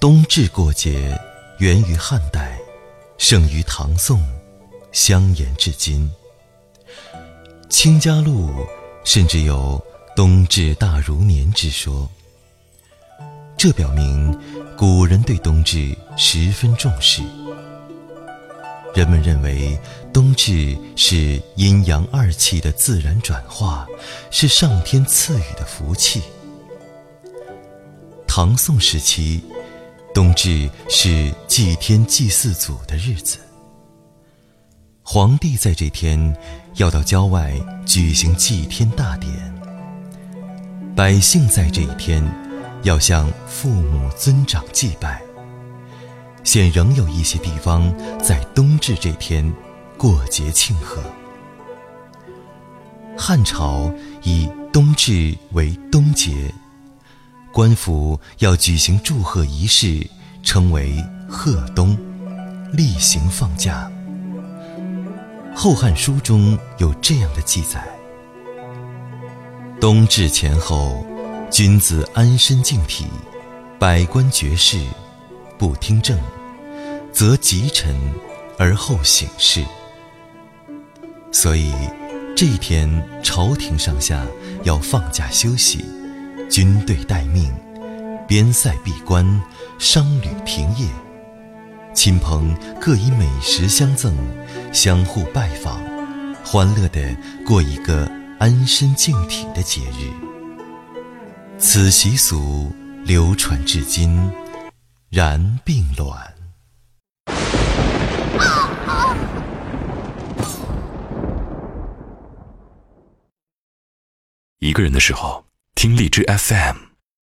冬至过节源于汉代，盛于唐宋，香延至今。清嘉录甚至有“冬至大如年”之说。这表明古人对冬至十分重视。人们认为冬至是阴阳二气的自然转化，是上天赐予的福气。唐宋时期，冬至是祭天祭祀祖的日子。皇帝在这天要到郊外举行祭天大典，百姓在这一天要向父母尊长祭拜。现仍有一些地方在冬至这天过节庆贺。汉朝以冬至为冬节，官府要举行祝贺仪式，称为贺冬，例行放假。《后汉书》中有这样的记载：冬至前后，君子安身静体，百官绝事。不听政，则吉臣而后省事。所以这一天，朝廷上下要放假休息，军队待命，边塞闭关，商旅停业，亲朋各以美食相赠，相互拜访，欢乐地过一个安身静体的节日。此习俗流传至今。然并卵。一个人的时候，听荔枝 FM。